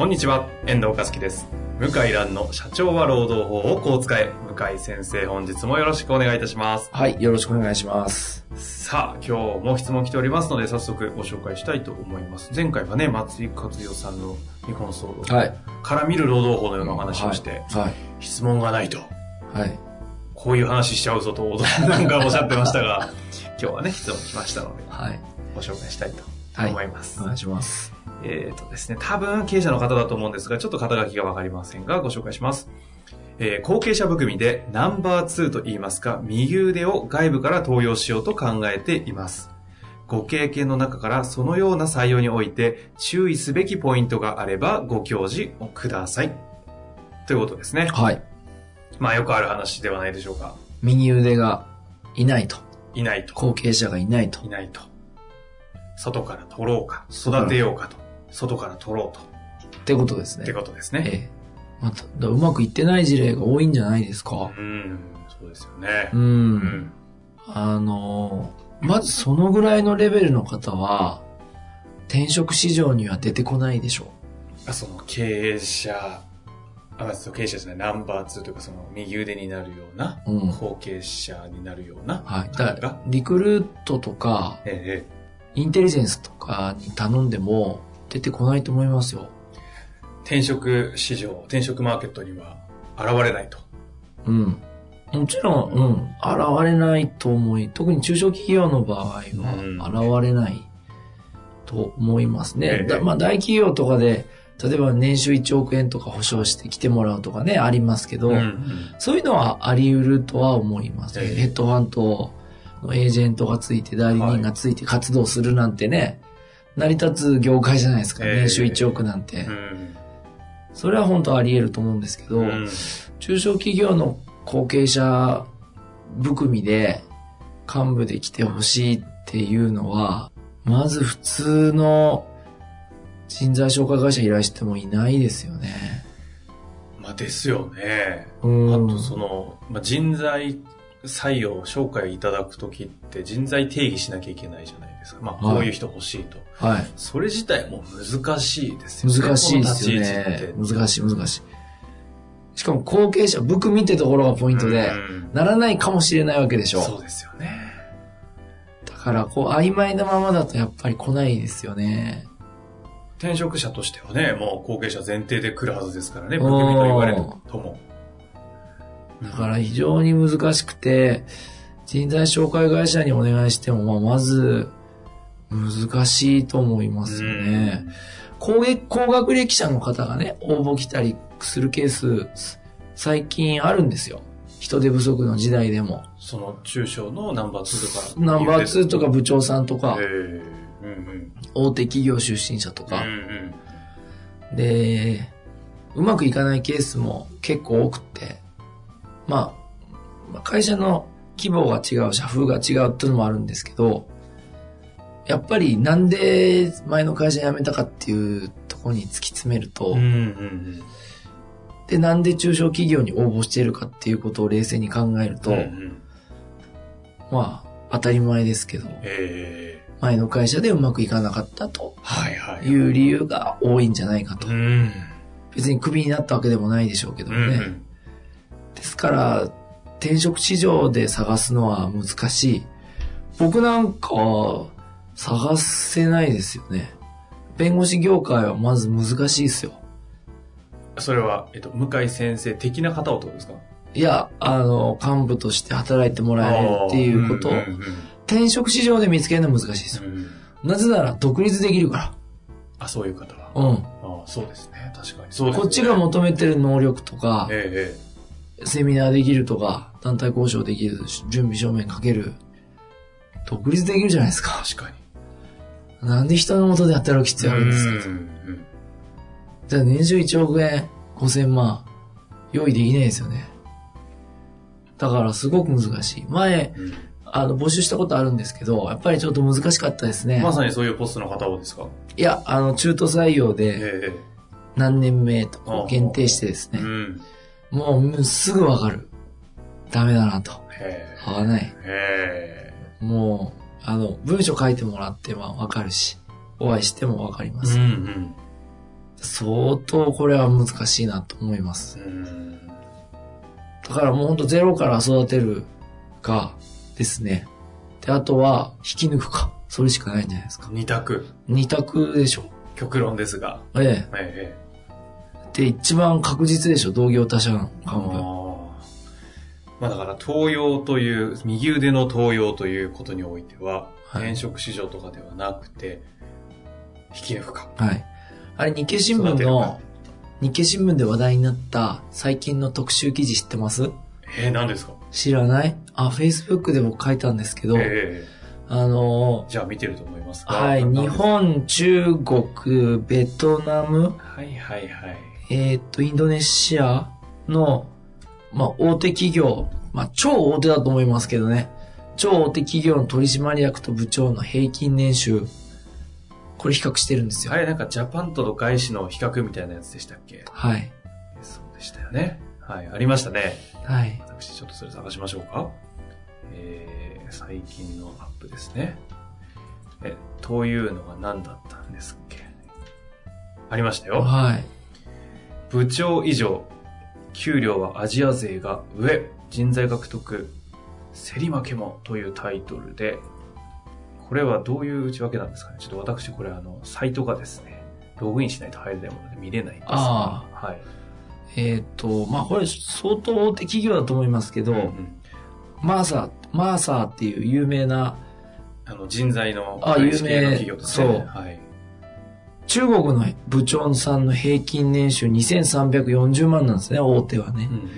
こんにちは、遠藤和樹です。向井蘭の社長は労働法をこう使え。向井先生、本日もよろしくお願いいたします。はい、よろしくお願いします。さあ、今日も質問来ておりますので、早速ご紹介したいと思います。前回はね、松井克代さんの日本総論はい。から見る労働法のようなお話をして、はい。質問がないと、はい。こういう話しちゃうぞと、なんかおっしゃってましたが、今日はね、質問来ましたので、はい。ご紹介したいとはい。思います。お願いします。えっ、とですね、多分経営者の方だと思うんですが、ちょっと肩書きがわかりませんが、ご紹介します。えー後継者含みでナンバー2と言いますか、右腕を外部から登用しようと考えています。ご経験の中からそのような採用において注意すべきポイントがあればご教示をください。ということですね。はい。まあよくある話ではないでしょうか。右腕がいないと。いないと。後継者がいないとい。ないと。外から取ろうか、育てようかと。外から取ろうと。ってことですね。ってことですね。ええ。まうまくいってない事例が多いんじゃないですか。うん、そうですよねう。。うんん。あのーまずそのぐらいのレベルの方は、転職市場には出てこないでしょあその経営者、あ、そう経営者じゃない、ナンバー2というかその右腕になるような、う。うん。後継者になるような、はい。だから、リクルートとか、えインテリジェンスとかに頼んでも出てこないと思いますよ。え転職市場、転職マーケットには現れないと。うん。もちろん、うん、現れないと思い、特に中小企業の場合はうん現れないと思いますね。ええだまあ大企業とかで、例えば年収1億円とか保証して来てもらうとかね、ありますけど、うんそういうのはあり得るとは思います。ええヘッドファントのエージェントがついて、代理人がついて活動するなんてね、成り立つ業界じゃないですか。ええ年収1億なんて。うんそれは本当あり得ると思うんですけど、うん中小企業の後継者含みで幹部で来てほしいっていうのは、まず普通の人材紹介会社いらしてもいないですよね。まあですよね。うん。あとその、まあ、人材採用、紹介いただくときって人材定義しなきゃいけないじゃないですか。まあはいこういう人欲しいと。はい。それ自体も難しいですよね。難しいですよね。難しい難しい。しかも後継者、含みってところがポイントで、うんならないかもしれないわけでしょ。そうですよね。だから、こう、曖昧なままだとやっぱり来ないですよね。転職者としてはね、もう後継者前提で来るはずですからね、含みと言われるとも。だから非常に難しくて、人材紹介会社にお願いしても、まあ、まず、難しいと思いますよね。高げ高学歴者の方がね、応募来たりするケース、最近あるんですよ。人手不足の時代でも。その中小のナンバー2とか。ナンバー2とか部長さんとかえ、えうんうん。大手企業出身者とかうん、うん。で、うまくいかないケースも結構多くて、まあ、まあ会社の規模が違う、社風が違うっていうのもあるんですけど、やっぱりなんで前の会社辞めたかっていうところに突き詰めると、うんうんで、なんで中小企業に応募しているかっていうことを冷静に考えると、うん。うんうんまあ、当たり前ですけど、ええ前の会社でうまくいかなかったとはいはい。いう理由が多いんじゃないかとう。ん。別にクビになったわけでもないでしょうけどうんね。うん。ですから、転職市場で探すのは難しい。僕なんかは探せないですよね。弁護士業界はまず難しいですよ。それは、えっと、向井先生的な方をってことですか？いや、あの、幹部として働いてもらえるっていうことをん、んうん転職市場で見つけるのは難しいですよ。うんなぜなら独立できるかあ、そういう方は。ら。うん。あそうですね。確かに。そうですねこっちが求めてる能力とか、ええセミナーできるとか、団体交渉できる、準備証明書ける。独立できるじゃないですか。確かに。なんで人の元で働く必要あるんですか？うんじゃあ年収1億円5000万用意できないですよね。だからすごく難しい。前、うんあの、募集したことあるんですけど、やっぱりちょっと難しかったですね。まさにそういうポストの方をですか？いや、あの、中途採用でえ何年目とこあう限定してですね、えうん。もうすぐわかる。ダメだなと。へ合わない。もう、あの、文章書いてもらってはわかるし、お会いしてもわかりまえ。す。うん相当これは難しいなと思います。うん。うん。だからもうほんとゼロから育てるかですね。で、あとは引き抜くか。それしかないんじゃないですか。二択。二択でしょ。極論ですが。えええ。で、一番確実でしょ。同業他社のえ。あ幹部。ーまあだから、東洋という、右腕の東洋ということにおいては、はい転職市場とかではなくて、引き抜くか。はい。あれ、日経新聞の、日経新聞で話題になった最近の特集記事知ってます？えー、何ですか？知らない？あ、Facebook で僕書いたんですけど、ええあのじゃあ見てると思いますがはい、日。本、中国、ベトナム、はいはいはい。えーっと、インドネシアの、まあ、大手企業、まあ、超大手だと思いますけどね。超大手企業の取締役と部長の平均年収、これ比較してるんですよ。あれなんかジャパンとの外資の比較みたいなやつでしたっけ？はい。そうでしたよね。はい、ありましたね。はい。私ちょっとそれ探しましょうか。えー、最近のアップですね。え、というのが何だったんですっけ？ありましたよ。はい。部長以上、給料はアジア勢が上、人材獲得、競り負けもというタイトルで、これはどういう内訳なんですかね？ちょっと私これあの、サイトがですね、ログインしないと入れないもので見れないんですが、あはい。えーっと、まあ、これ相当大手企業だと思いますけど、うんマーサー、マーサーっていう有名なあの、人材の有名企業ですね。そうはい。中国の部長さんの平均年収2340万なんですね、大手はねう。ん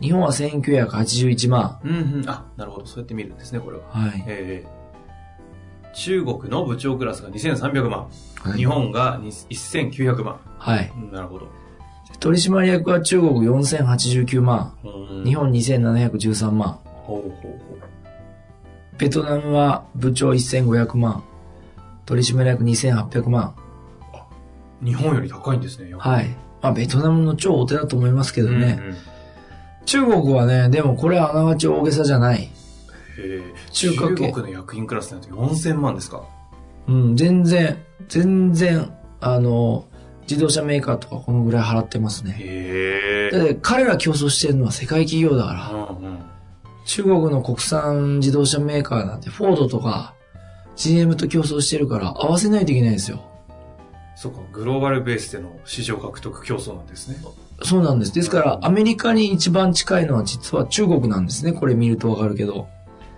日本は1981万。うん。うんうん。あ、なるほど。そうやって見るんですね、これは。はい。ええ中国の部長クラスが2300万。はい日本がに1900万。はい。うんなるほど。取締役は中国4089万。うん日本2713万。ほうほうほう。ベトナムは部長1500万。取締役2800万。日本より高いんですね。はい。まあ、ベトナムの超大手だと思いますけどね。うんうん中国はね、でもこれはあながち大げさじゃない。中華系中国の役員クラスになると4000万ですか？うん、全然、全然、あの、自動車メーカーとかこのぐらい払ってますね。へえだって彼ら競争してるのは世界企業だから。うんうん。中国の国産自動車メーカーなんてフォードとか GM と競争してるから合わせないといけないんですよ。そうか、グローバルベースでの市場獲得競争なんですね。そうなんです。ですからアメリカに一番近いのは実は中国なんですね。これ見るとわかるけど。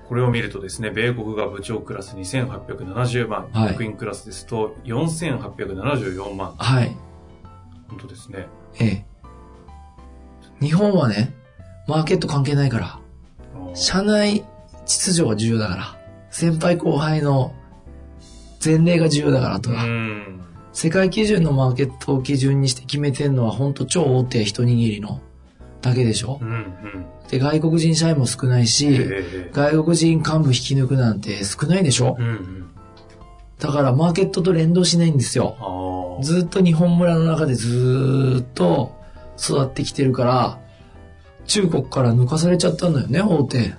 これを見るとですね、米国が部長クラス2870万、はい役員クラスですと4874万。はい。本当ですね。ええ。日本はね、マーケット関係ないから。社内秩序が重要だから。先輩後輩の前例が重要だからとうか。ん。世界基準のマーケットを基準にして決めてんのは本当超大手一握りのだけでしょ？うん、うん。で、外国人社員も少ないし、ええ外国人幹部引き抜くなんて少ないでしょ？うん、うん。だからマーケットと連動しないんですよ。ずっと日本村の中でずーっと育ってきてるから、中国から抜かされちゃったんだよね、大手。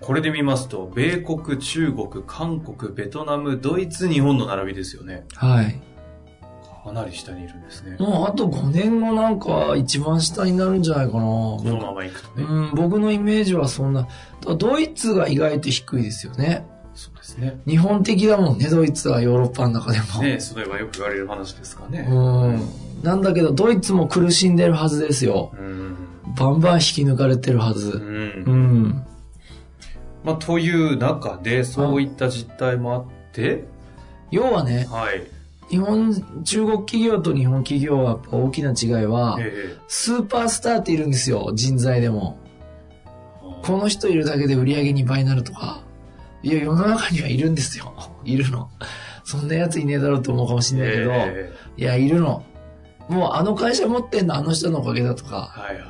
これで見ますと、米国、中国、韓国、ベトナム、ドイツ、日本の並びですよね。はい。かなり下にいるんですね。もうあと5年後なんか一番下になるんじゃないかな。このままいくとね。うん、僕のイメージはそんな。ドイツが意外と低いですよね。そうですね。日本的だもんね、ドイツはヨーロッパの中でも。ねそれはよく言われる話ですかね。うん。なんだけど、ドイツも苦しんでるはずですよ。うん。バンバン引き抜かれてるはう。ず。うんん。まあ、という中で、そういった実態もあって、要はね、はい。日本、中国企業と日本企業は大きな違いは、えスーパースターっているんですよ、人材でも。えこの人いるだけで売り上げ2倍になるとか。いや、世の中にはいるんですよ。いるの。そんなやついねえだろうと思うかもしれないけど、えいや、いるの。もうあの会社持ってんのあの人のおかげだとか、ーはいはいは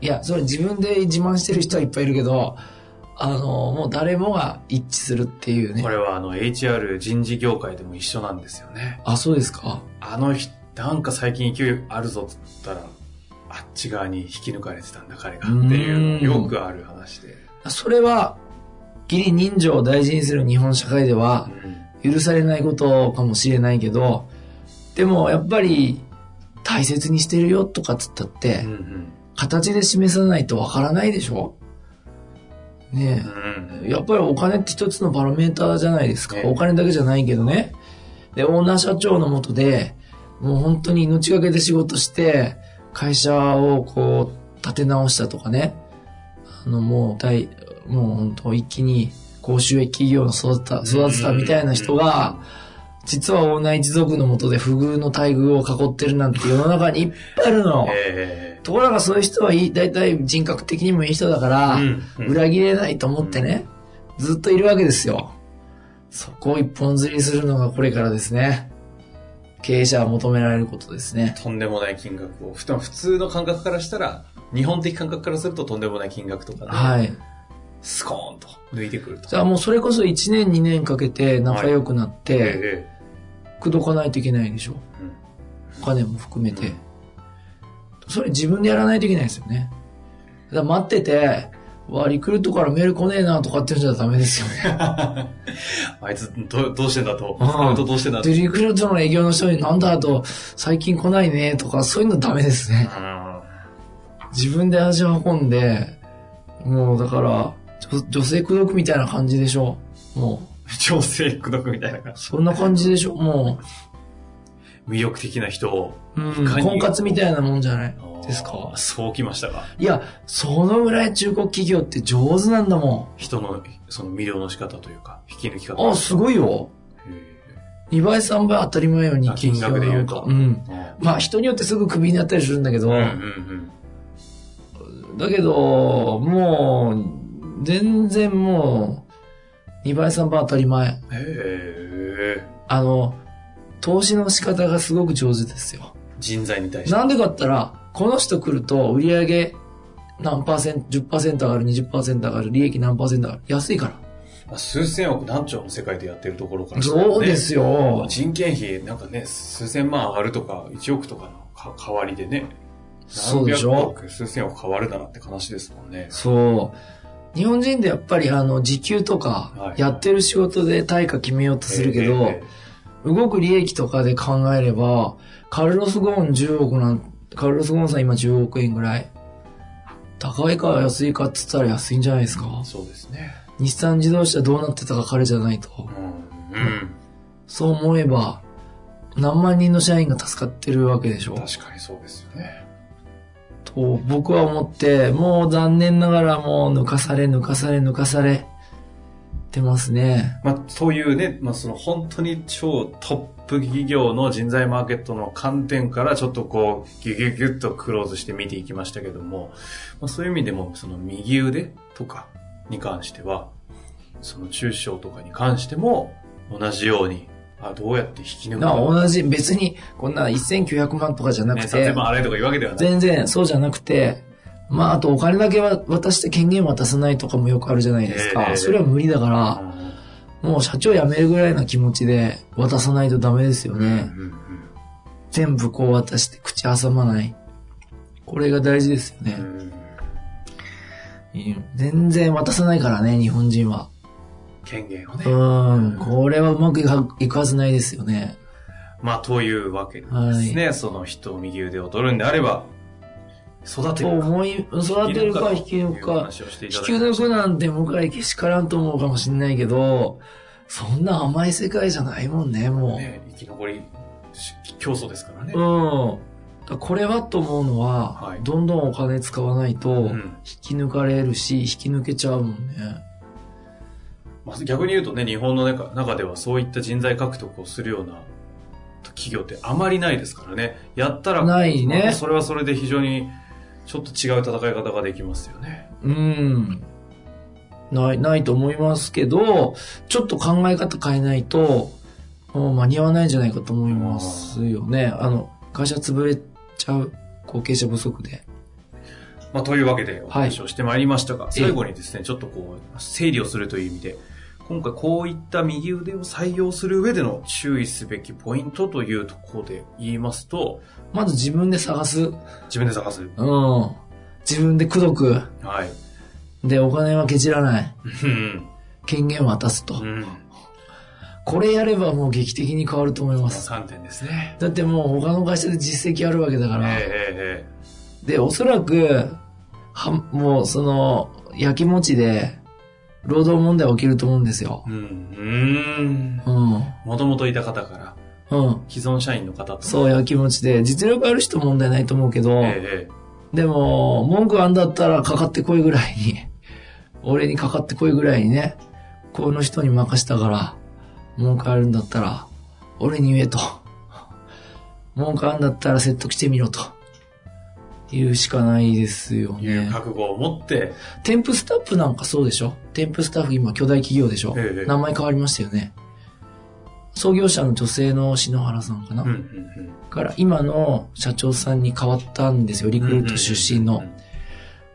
い。いや、それ自分で自慢してる人はいっぱいいるけど、あの、もう誰もが一致するっていうねこ。れはあの HR 人事業界でも一緒なんですよね。あ、そうですか。あの人、なんか最近勢いあるぞっつったら、あっち側に引き抜かれてたんだ彼がっていう、うんよくある話で。それは、義理人情を大事にする日本社会ではうん許されないことかもしれないけど、でもやっぱり大切にしてるよとかっつったって、うんうん形で示さないとわからないでしょ？ねうんえ。やっぱりお金って一つのバロメーターじゃないですか。ねお金だけじゃないけどね。で、オーナー社長のもとで、もう本当に命がけで仕事して、会社をこう、立て直したとかね。あの、もう大、もう本当一気に高収益企業の育てた、育てたみたいな人が、実はオーナー一族のもとで不遇の待遇を囲ってるなんて世の中にいっぱいあるの。えところがそういう人はいい、大体人格的にもいい人だから、裏切れないと思ってね、ずっといるわけですよ。そこを一本釣りするのがこれからですね。経営者は求められることですねー。とんでもない金額を。ふ普通の感覚からしたら、日本的感覚からするととんでもない金額とかね、はい。スコーンと抜いてくると。じゃあもうそれこそ1年2年かけて仲良くなって、え口説かないといけないでしょ。うんお金も含めて。うんそれ自分でやらないといけないですよね。だ待ってて、わ、リクルートからメール来ねえなとかって言うんじゃダメですよね。あいつどどうしてんだと。うんどうしてんだと。で、リクルートの営業の人になんだと、最近来ないねとか、そういうのダメですね。うん自分で足を運んで、もうだから、女女性口説くみたいな感じでしょ。も調整口説くみたいな感う、そんな感じでしょ。もじ。魅力的な人を。う、うん、婚活みたいなもんじゃない？ですか？そうきましたか？いや、そのぐらい中国企業って上手なんだも人の、その魅了の仕方というか、引き抜き方。ん。あ、すごいよ。へ2倍3倍当たり前よ、日あ金額で言うとうん。ーまあ人によってすぐクビになったりするんだけど、うんうんうん。だけど、もう、全然もう、2倍3倍当たり前。へえ。あの、投資の仕方がすごく上手ですよ。人材に対して。なんでかったら、この人来ると売上何パーセント、10%上がる、20%上がる、利益何パーセント上がる。安いから。まあ数千億何兆の世界でやってるところからねそうですよ。人件費なんかね、数千万上がるとか、1億とかのか代わりでね。そうでしょ？数千億変わるならって話ですもんね。そう。日本人でやっぱりあの、時給とかは、いやってる仕事で対価決めようとするけど、え動く利益とかで考えれば、カルロス・ゴーン10億なん、カルロス・ゴーンさん今10億円ぐらい。高いか安いかって言ったら安いんじゃないですかえ。そうですね。日産自動車どうなってたか彼じゃないと。うん。うん。そう思えば、何万人の社員が助かってるわけでしょ。確かにそうですよね。と僕は思って、もう残念ながらもう抜かされ抜かされ抜かされてますね。まあ、そういうね、まあ、その本当に超トップ企業の人材マーケットの観点からちょっとこう、ギュギュギュッとクローズして見ていきましたけども、まあ、そういう意味でも、その右腕とかに関しては、その中小とかに関しても、同じように、あどうやって引き抜くなか。同じ、別にこんな1900万とかじゃなね、くて、3000万あれとかいうわけではない。全然そうじゃなくて、まああとお金だけは渡して権限渡さないとかもよくあるじゃないですか。ええそれは無理だから、もう社長辞めるぐらいな気持ちで渡さないとダメですようんね。うんうん全部こう渡して口挟まない。これが大事ですよね。うん全然渡さないからね、日本人は。権限をね。うん、これはうまくいくはずないですよね。まあ、というわけでですね、その人を右腕を取るんであれば、育てとるか。思い、育てるか引き抜くか。引き抜くなんて向井けしからんと思うかもしれないけど、そんな甘い世界じゃないもんね、もう。ね、生き残りし競争ですからね。うん。これはと思うのは、はいどんどんお金使わないと、うん引き抜かれるし、引き抜けちゃうもんね。まあ、逆に言うとね、日本の中中ではそういった人材獲得をするような企業ってあまりないですからね。やったら、ないねまあそれはそれで非常にちょっと違う戦い方ができますよね。うん。ない、ないと思いますけど、ちょっと考え方変えないと、もう間に合わないんじゃないかと思いますよね。あの、会社潰れちゃう後継者不足で。まあ、というわけでお話をしてまいりましたが、最後にですね、ちょっとこう、整理をするという意味で、今回こういった右腕を採用する上での注意すべきポイントというところで言いますと、まず自分で探す。自分で探す。うん。自分で口説く。はい。で、お金はケチらない。うん。権限を渡すと。うん。これやればもう劇的に変わると思います。3点ですね。だってもう他の会社で実績あるわけだから。ええで、おそらく、は、もうその、焼きもちで、労働問題起きると思うんですようん。うん。もともといた方から、うん。既存社員の方と。そう、焼きもちで、実力ある人問題ないと思うけど、ええでも、文句あんだったらかかってこいぐらいに、俺にかかってこいぐらいにね、この人に任したから、文句あるんだったら、俺に言えと。文句あんだったら説得してみろと。言うしかないですよええいうね。覚悟を持って、添付スタッフなんかそうでしょ？添付スタッフ今巨大企業でしょ、ええ名前変わりましたよね。創業者の女性の篠原さんかな、うんうんうん。から今の社長さんに変わったんですよ。リクルート出身の。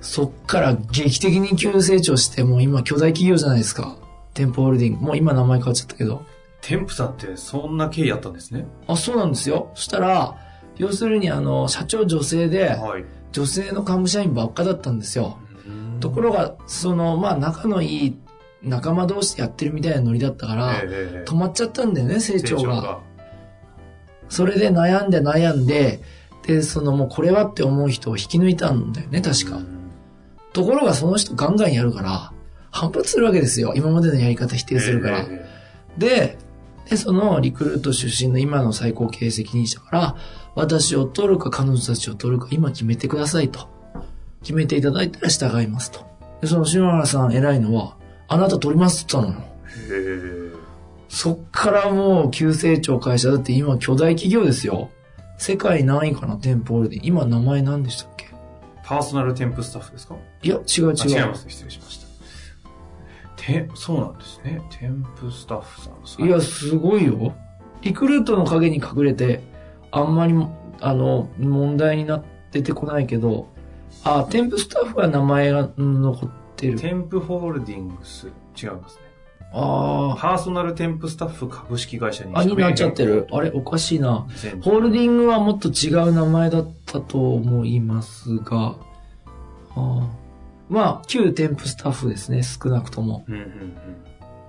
そっから劇的に急成長して、もう今巨大企業じゃないですか。店舗ホールディング。もう今名前変わっちゃったけど。添付さんってそんな経緯あったんですね。あ、そうなんですよ。そしたら、要するにあの、社長女性で、はい。女性の幹部社員ばっかだったんですよ。ところが、その、まあ仲のいい仲間同士でやってるみたいなノリだったから、止まっちゃったんだよね、成長が。それで悩んで悩んで、で、そのもうこれはって思う人を引き抜いたんだよね、確か。ところがその人ガンガンやるから、反発するわけですよ。今までのやり方否定するから。ええで、で、そのリクルート出身の今の最高経営責任者から、私を取るか彼女たちを取るか今決めてくださいと。決めていただいたら従いますと。で、その篠原さん偉いのは、あなた取りますって言ったのよ。ええそっからもう急成長会社だって今巨大企業ですよ。世界何位かな？店舗ホールディング。今名前何でしたっけ？パーソナル添付スタッフですか？いや、違う違う。あ違います。失礼しました。て、そうなんですね。添付スタッフさん。いや、すごいよ。リクルートの陰に隠れて、あんまりも、あの、問題になっててこないけど、あ、添付スタッフは名前がうん残ってる。添付ホールディングス。違いますね。あパーソナル添付スタッフ株式会社にあ、あ、になっちゃってる。あれ、おかしいな。全ホールディングはもっと違う名前だったと思いますが、あまあ、旧添付スタッフですね、少なくとも。うんうんうん。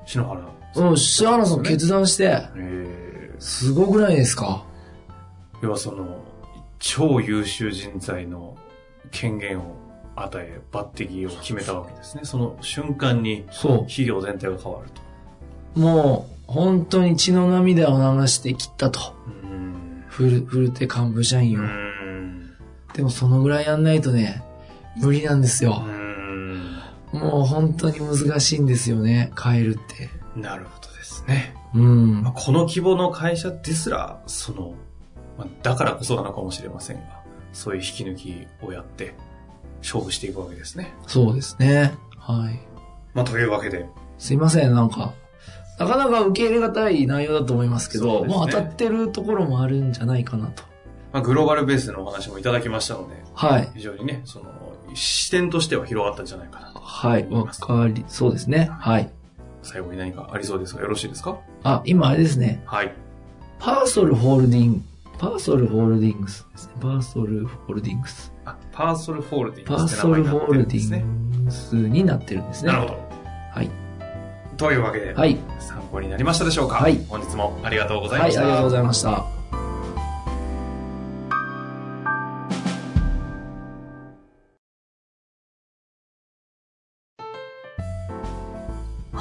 篠原。うん、シアラさん決断して、えすごくないですか？ー、要はその、超優秀人材の権限を与え、抜擢を決めたわけですね。その瞬間にそう。企業全体が変わると。もう、本当に血の涙を流して切ったと。うん。フル、フルテ幹部社員うを。ん。でもそのぐらいやんないとね、無理なんですよ。うんもう本当に難しいんですよね、変えるって。なるほどですね。うんまあ、。この規模の会社ですら、その、まあ、だからこそなのかもしれませんが、そういう引き抜きをやって、勝負していくわけですね。そうですね。はい。まあ、というわけで、すいません、なんか、なかなか受け入れがたい内容だと思いますけど、そうですねもう当たってるところもあるんじゃないかなと。まあ、グローバルベースでのお話もいただきましたので、はい。非常にね、その、視点としては広がったんじゃないかなと。はい、わかり、そうですね。はい。最後に何かありそうですが、よろしいですか？あ、今あれですね。はい。パーソルホールディング、パーソルホールディングスですね。パーソルホールディングス。あ、パーソルホールディングスね。ングスになってるんですね。なるほど。はい。というわけで、はい。参考になりましたでしょうか？はい本日もありがとうございはい、ました。ありがとうございました。